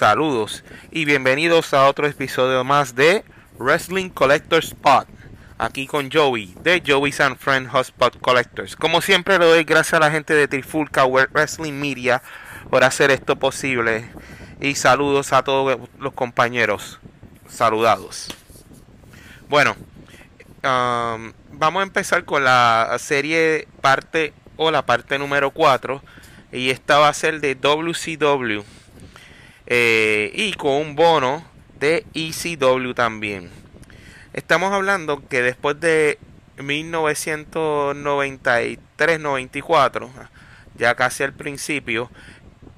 Saludos y bienvenidos a otro episodio más de Wrestling Collector Spot. Aquí con Joey de Joey's and Friend Hotspot Collectors. Como siempre le doy gracias a la gente de Trifulca Wrestling Media por hacer esto posible. Y saludos a todos los compañeros. Saludados. Bueno, um, vamos a empezar con la serie parte o la parte número 4. Y esta va a ser de WCW. Eh, y con un bono de ECW también. Estamos hablando que después de 1993-94, ya casi al principio,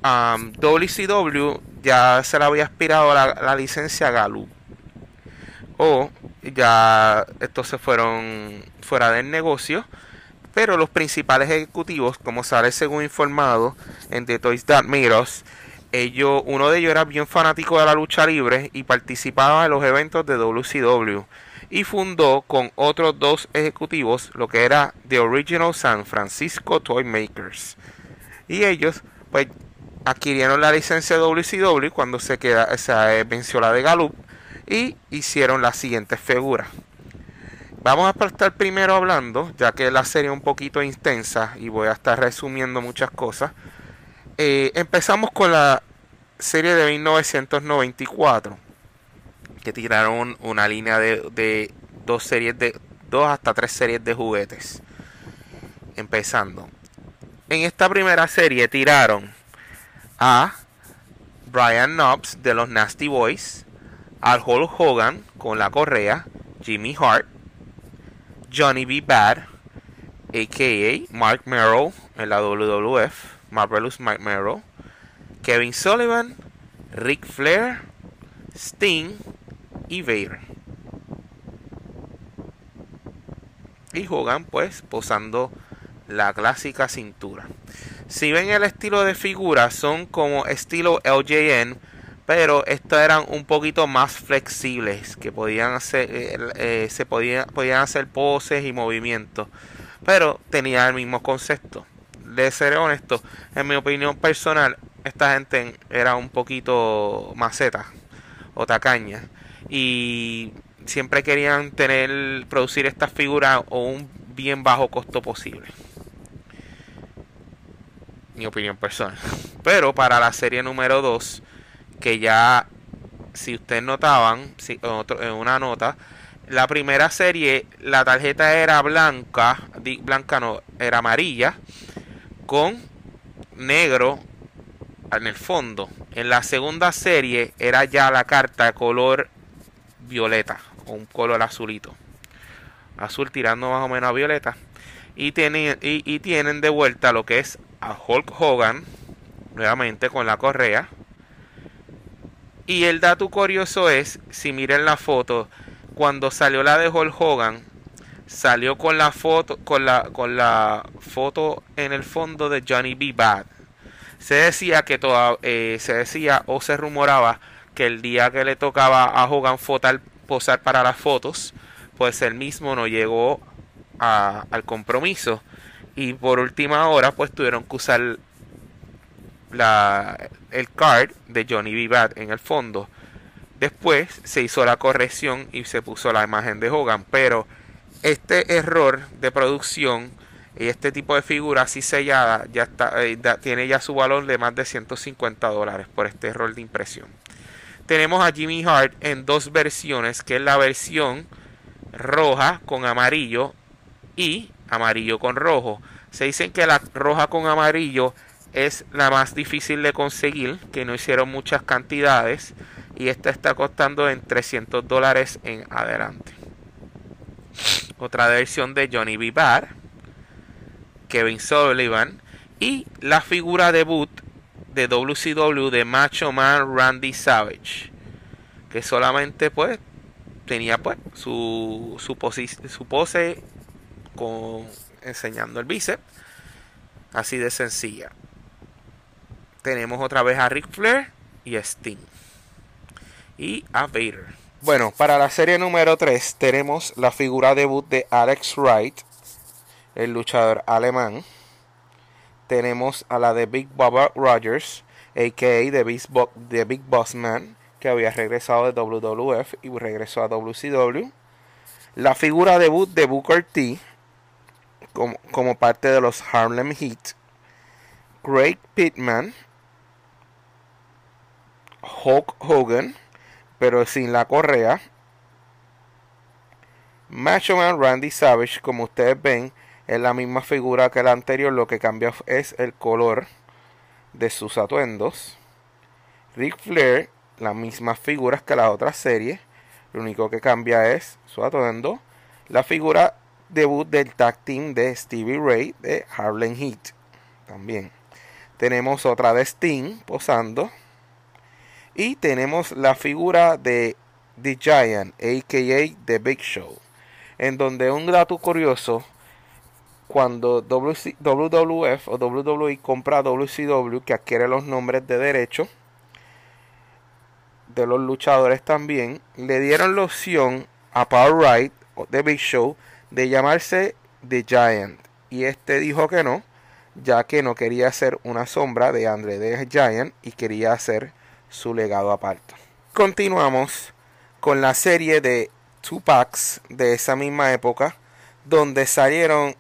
WCW ya se le había aspirado la, la licencia Gallup. O ya estos se fueron fuera del negocio. Pero los principales ejecutivos, como sale según informado en The Toys That Us, ellos, uno de ellos era bien fanático de la lucha libre y participaba en los eventos de WCW y fundó con otros dos ejecutivos lo que era The Original San Francisco Toy Makers. Y ellos pues adquirieron la licencia de WCW cuando se, queda, se venció la de Gallup y hicieron las siguientes figuras. Vamos a estar primero hablando, ya que la serie es un poquito intensa y voy a estar resumiendo muchas cosas. Eh, empezamos con la serie de 1994 que tiraron una línea de, dos series de dos hasta tres series de juguetes. Empezando. En esta primera serie tiraron a Brian Knobs de los Nasty Boys, al Hulk Hogan con la correa, Jimmy Hart, Johnny B. Bad, aka Mark Merrow en la WWF, Marvelous Mark Merrow, Kevin Sullivan, Rick Flair, Sting y Vader. Y Hogan pues posando la clásica cintura. Si ven el estilo de figura son como estilo LJN, pero estos eran un poquito más flexibles, que podían hacer, eh, eh, se podían, podían hacer poses y movimientos, pero tenía el mismo concepto. De ser honesto, en mi opinión personal, esta gente era un poquito maceta o tacaña. Y siempre querían tener producir estas figuras a un bien bajo costo posible. Mi opinión personal. Pero para la serie número 2 que ya si ustedes notaban si, en una nota la primera serie la tarjeta era blanca blanca no era amarilla con negro en el fondo en la segunda serie era ya la carta color violeta o un color azulito. Azul tirando más o menos a violeta. Y tienen, y, tienen de vuelta lo que es a Hulk Hogan, nuevamente con la correa. Y el dato curioso es, si miren la foto, cuando salió la de Hulk Hogan, salió con la foto, con la, con la foto en el fondo de Johnny B. Bad. Se decía que toda, eh, se decía o se rumoraba que el día que le tocaba a Hogan posar para las fotos, pues él mismo no llegó al compromiso. Y por última hora, pues tuvieron que usar la, el card de Johnny B. Bad en el fondo. Después se hizo la corrección y se puso la imagen de Hogan. Pero este error de producción y este tipo de figura así sellada ya eh, tiene ya su valor de más de 150 dólares por este error de impresión tenemos a Jimmy Hart en dos versiones, que es la versión roja con amarillo y amarillo con rojo. Se dicen que la roja con amarillo es la más difícil de conseguir, que no hicieron muchas cantidades y esta está costando en 300 dólares en adelante. Otra versión de Johnny B. Bad, Kevin Sullivan y la figura debut de WCW de Macho Man Randy Savage. Que solamente pues tenía pues su, su, su pose con, enseñando el bíceps. Así de sencilla. Tenemos otra vez a Ric Flair y a Sting. Y a Vader. Bueno, para la serie número 3 tenemos la figura debut de Alex Wright, el luchador alemán tenemos a la de Big Baba Rogers, a.k.a. The Big, The Big Boss Man, que había regresado de WWF y regresó a WCW. La figura debut de Booker T como, como parte de los Harlem Heat. Craig Pittman, Hulk Hogan, pero sin la correa. Macho Man Randy Savage, como ustedes ven, es la misma figura que la anterior, lo que cambia es el color de sus atuendos. Ric Flair, las mismas figuras que la otra serie, lo único que cambia es su atuendo. La figura debut del tag team de Stevie Ray de Harlem Heat. También tenemos otra de Sting posando. Y tenemos la figura de The Giant, a.k.a. The Big Show. En donde un dato curioso, cuando WWF o WWE compra WCW, que adquiere los nombres de derecho de los luchadores también, le dieron la opción a Paul Wright o The Big Show de llamarse The Giant. Y este dijo que no, ya que no quería ser una sombra de Andre The Giant y quería hacer su legado aparte. Continuamos con la serie de Tupacs de esa misma época, donde salieron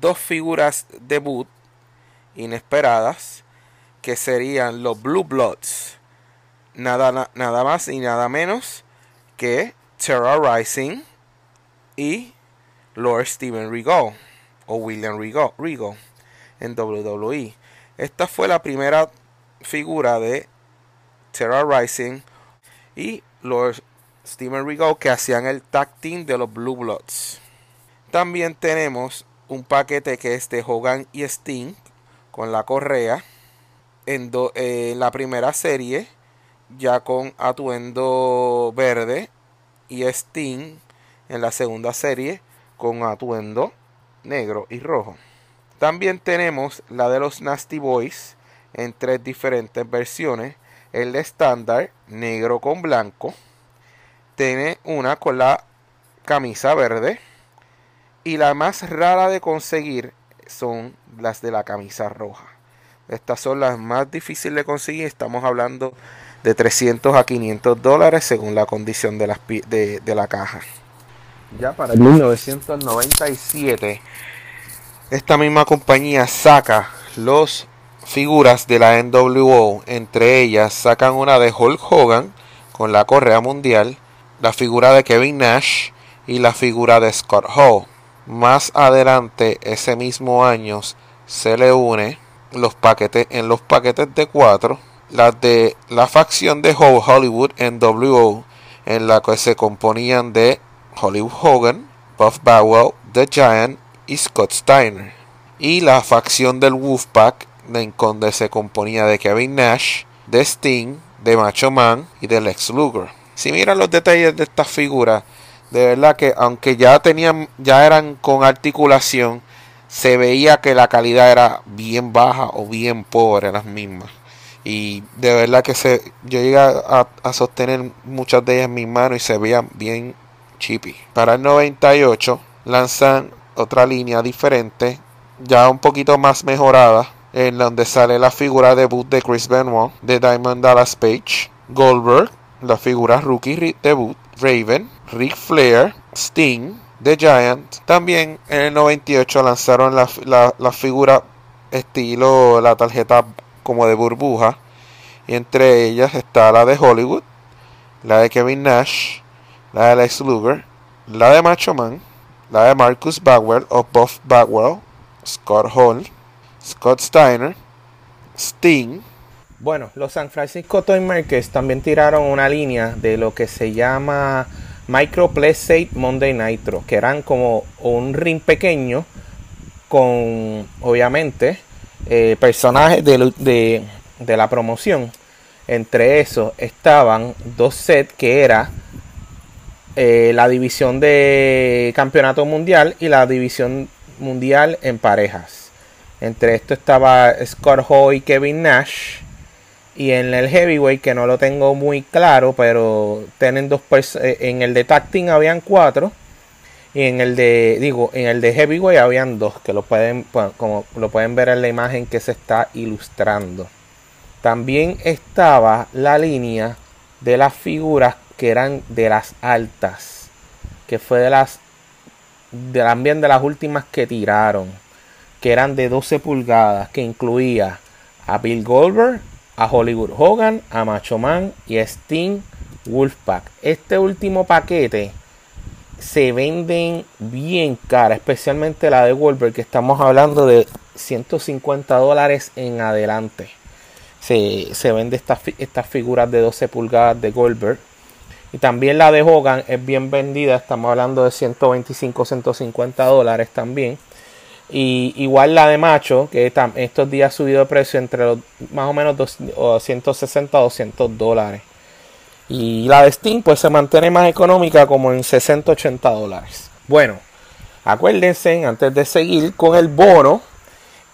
dos figuras debut inesperadas, que serían los Blue Bloods, nada, nada más y nada menos que Terra Rising y Lord Steven Regal o William Regal, en WWE. Esta fue la primera figura de Terra Rising y Lord Steven Regal que hacían el tag team de los Blue Bloods. También tenemos un paquete que es de Hogan y Sting con la correa en eh, la primera serie ya con atuendo verde y Sting en la segunda serie con atuendo negro y rojo. También tenemos la de los Nasty Boys en tres diferentes versiones. El estándar negro con blanco. Tiene una con la camisa verde. Y la más rara de conseguir son las de la camisa roja. Estas son las más difíciles de conseguir. Estamos hablando de 300 a 500 dólares según la condición de, las, de, de la caja. Ya para el 1997, esta misma compañía saca los figuras de la NWO. Entre ellas sacan una de Hulk Hogan con la correa mundial, la figura de Kevin Nash y la figura de Scott Hall. Más adelante, ese mismo año, se le une los paquetes en los paquetes de cuatro las de la facción de Hollywood NWO en la que se componían de Hollywood Hogan, Buff Bagwell, The Giant y Scott Steiner. Y la facción del Wolfpack, donde se componía de Kevin Nash, de Sting, de Macho Man y de Lex Luger. Si miran los detalles de estas figuras, de verdad que aunque ya tenían, ya eran con articulación, se veía que la calidad era bien baja o bien pobre las mismas. Y de verdad que se, yo llegué a, a sostener muchas de ellas en mis manos y se veían bien chippy. Para el 98 lanzan otra línea diferente, ya un poquito más mejorada, en donde sale la figura debut de Chris Benoit, de Diamond Dallas Page, Goldberg, la figura rookie debut, Raven, Ric Flair, Sting, The Giant. También en el 98 lanzaron la, la, la figura estilo la tarjeta como de burbuja. Y entre ellas está la de Hollywood, la de Kevin Nash, la de Lex Luger, la de Macho Man, la de Marcus Bagwell o Buff Bagwell, Scott Hall, Scott Steiner, Sting. Bueno, los San Francisco Toy Makers también tiraron una línea de lo que se llama Micro Play Monday Nitro, que eran como un ring pequeño con, obviamente, eh, personajes de, de la promoción. Entre esos estaban dos sets que era eh, la división de campeonato mundial y la división mundial en parejas. Entre esto estaba Scott Hall y Kevin Nash. Y en el heavyweight, que no lo tengo muy claro, pero tienen dos eh, en el de team habían cuatro. Y en el de, digo, en el de heavyweight habían dos, que lo pueden, como lo pueden ver en la imagen que se está ilustrando. También estaba la línea de las figuras que eran de las altas, que fue de las también de las últimas que tiraron, que eran de 12 pulgadas, que incluía a Bill Goldberg, a Hollywood Hogan, a Macho Man y a Sting Wolfpack. Este último paquete se venden bien cara, especialmente la de Goldberg, que estamos hablando de 150 dólares en adelante. Se, se vende estas, estas figuras de 12 pulgadas de Goldberg. Y también la de Hogan es bien vendida, estamos hablando de 125, 150 dólares también. Y igual la de Macho, que estos días ha subido de precio entre los más o menos 160 200 dólares. Y la de Steam pues se mantiene más económica como en 60, 80 dólares. Bueno, acuérdense antes de seguir con el bono.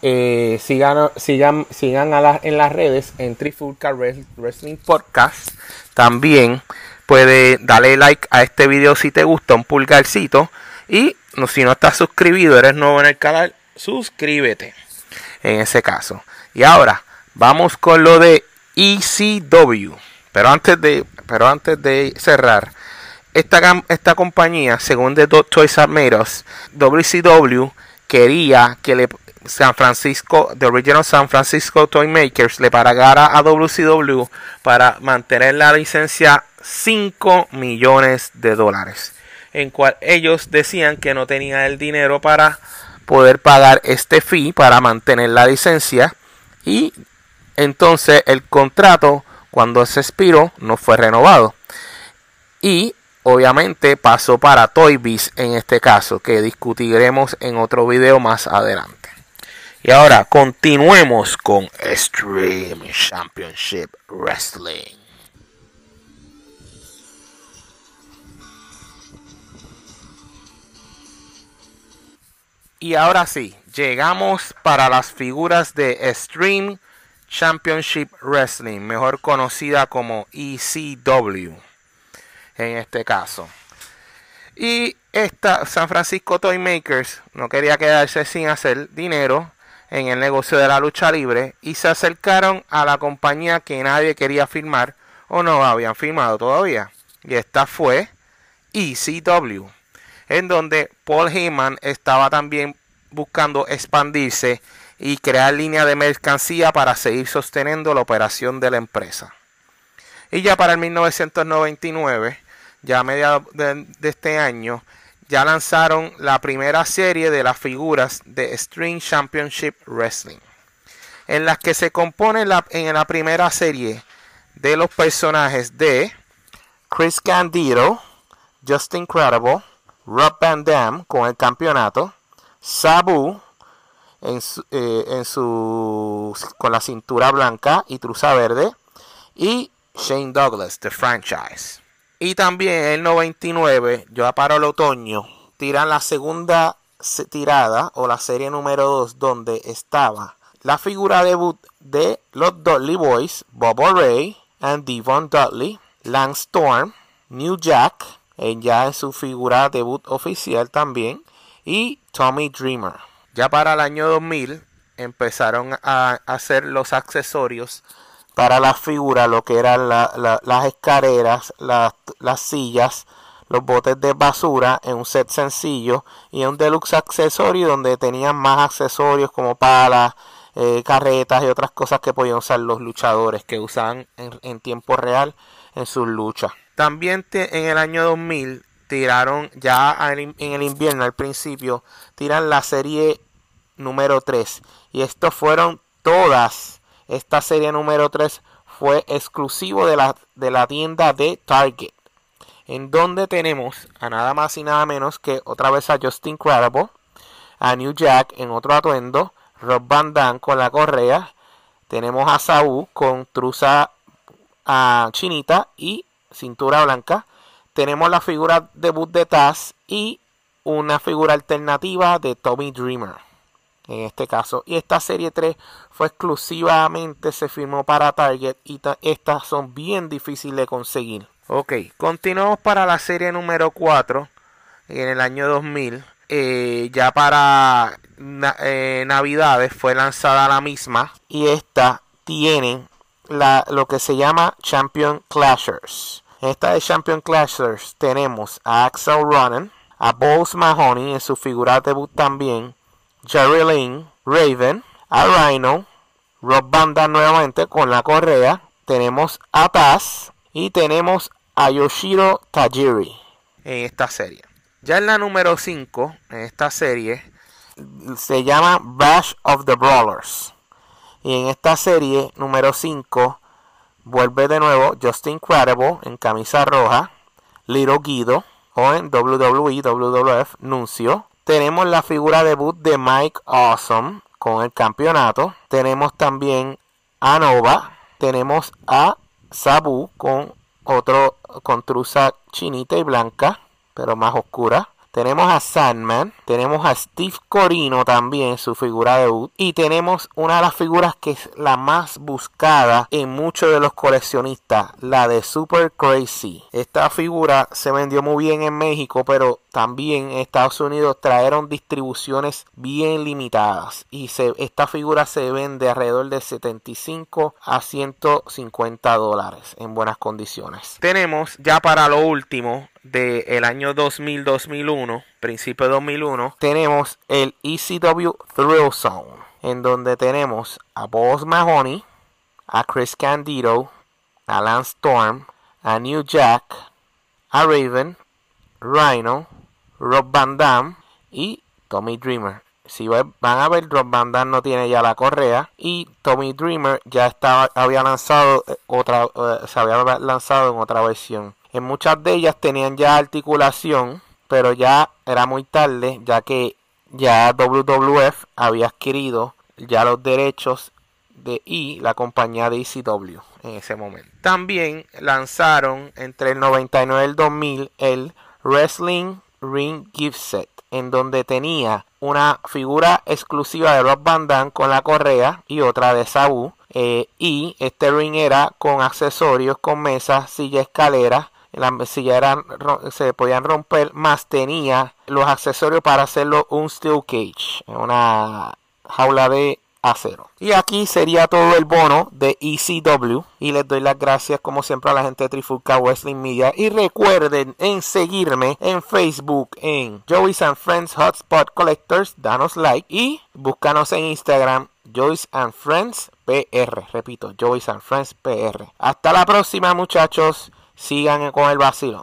Eh, sigan, sigan, sigan en las redes en Trifulca Wrestling Podcast. También puede darle like a este video si te gusta, un pulgarcito. Y si no estás suscribido, eres nuevo en el canal, suscríbete. En ese caso. Y ahora, vamos con lo de ECW. Pero antes de, pero antes de cerrar, esta, esta compañía, según The Toys R WCW quería que le San Francisco, The Original San Francisco Toy Makers le pagara a WCW para mantener la licencia 5 millones de dólares. En cual ellos decían que no tenían el dinero para poder pagar este fee para mantener la licencia. Y entonces el contrato cuando se expiró no fue renovado. Y obviamente pasó para Toy Biz en este caso, que discutiremos en otro video más adelante. Y ahora continuemos con Extreme Championship Wrestling. Y ahora sí, llegamos para las figuras de Extreme Championship Wrestling, mejor conocida como ECW en este caso. Y esta San Francisco Toy Makers no quería quedarse sin hacer dinero en el negocio de la lucha libre y se acercaron a la compañía que nadie quería firmar o no habían firmado todavía. Y esta fue ECW, en donde Paul Heyman estaba también buscando expandirse y crear línea de mercancía para seguir sosteniendo la operación de la empresa. Y ya para el 1999, ya a mediados de, este año, ya lanzaron la primera serie de las figuras de String Championship Wrestling, en las que se compone en la primera serie de los personajes de Chris Candido, Justin Credible, Rob Van Dam con el campeonato, Sabu en eh, en su, con la cintura blanca y truza verde y Shane Douglas de franchise. Y también en el 99, ya para el otoño, tiran la segunda tirada o la serie número 2 donde estaba la figura debut de los Dudley Boys, Bob Ray and Devon Dudley, Lance Storm, New Jack, ya en su figura debut oficial también, y Tommy Dreamer. Ya para el año 2000 empezaron a hacer los accesorios para la figura, lo que eran las escaleras, las sillas, los botes de basura en un set sencillo y un deluxe accesorio donde tenían más accesorios como palas, eh, carretas y otras cosas que podían usar los luchadores que usaban en, tiempo real en sus luchas. También en el año 2000 tiraron ya en el invierno al principio, tiran la serie número 3. Y estos fueron todas. Esta serie número 3 fue exclusivo de la, de la tienda de Target. En donde tenemos a nada más y nada menos que otra vez a Justin Credible, a New Jack en otro atuendo, Rob Van Damme con la correa, tenemos a Saúl con truza chinita y cintura blanca, tenemos la figura debut de Taz y una figura alternativa de Tommy Dreamer en este caso. Y esta serie 3 fue exclusivamente, se firmó para Target y estas son bien difíciles de conseguir. Ok, continuamos para la serie número 4 en el año 2000. Eh, ya para eh, Navidades fue lanzada la misma y esta tiene la, lo que se llama Champion Clashers. En esta de Champion Clashers tenemos a Axel Ronan, a Balls Mahoney en su figura debut también, Jerry Lynn, Raven, a Rhino, Rob Banda nuevamente con la correa, tenemos a Taz y tenemos a Yoshiro Tajiri en esta serie. Ya en la número 5, en esta serie, se llama Bash of the Brawlers. Y en esta serie, número 5, vuelve de nuevo Justin Credible en camisa roja, Little Guido, o en WWE, WWF, Nuncio. Tenemos la figura debut de Mike Awesome con el campeonato. Tenemos también a Nova. Tenemos a Sabu con otro con truza chinita y blanca, pero más oscura. Tenemos a Sandman, tenemos a Steve Corino también, su figura de debut. Y tenemos una de las figuras que es la más buscada en muchos de los coleccionistas, la de Super Crazy. Esta figura se vendió muy bien en México, pero también en Estados Unidos trajeron distribuciones bien limitadas. Y esta figura se vende alrededor de 75 a 150 dólares en buenas condiciones. Tenemos ya para lo último del año 2000-2001, principio de 2001, tenemos el ECW Thrill Zone, en donde tenemos a Boss Mahoney, a Chris Candido, a Lance Storm, a New Jack, a Raven, Rhino, Rob Van Dam y Tommy Dreamer. Si van a ver, Rob Van Dam no tiene ya la correa y Tommy Dreamer ya estaba, había lanzado eh, otra, eh, se había lanzado en otra versión. En muchas de ellas tenían ya articulación, pero ya era muy tarde, ya que ya WWF había adquirido ya los derechos de y la compañía de ECW en ese momento. También lanzaron entre el 99 y el 2000 el Wrestling Ring Gift Set, en donde tenía una figura exclusiva de Rob Van con la correa y otra de Sabu. Eh, y este ring era con accesorios, con mesas, silla, escalera las sillas eran, se podían romper, más tenía los accesorios para hacerlo un steel cage, una jaula de acero. Y aquí sería todo el bono de ECW. Y les doy las gracias como siempre a la gente de Trifulca Wrestling Media. Y recuerden en seguirme en Facebook en Joey's and Friends Hotspot Collectors. Danos like y búscanos en Instagram Joyce and Friends PR. Repito, Joyce and Friends PR. Hasta la próxima muchachos. Sigan con el vacilo.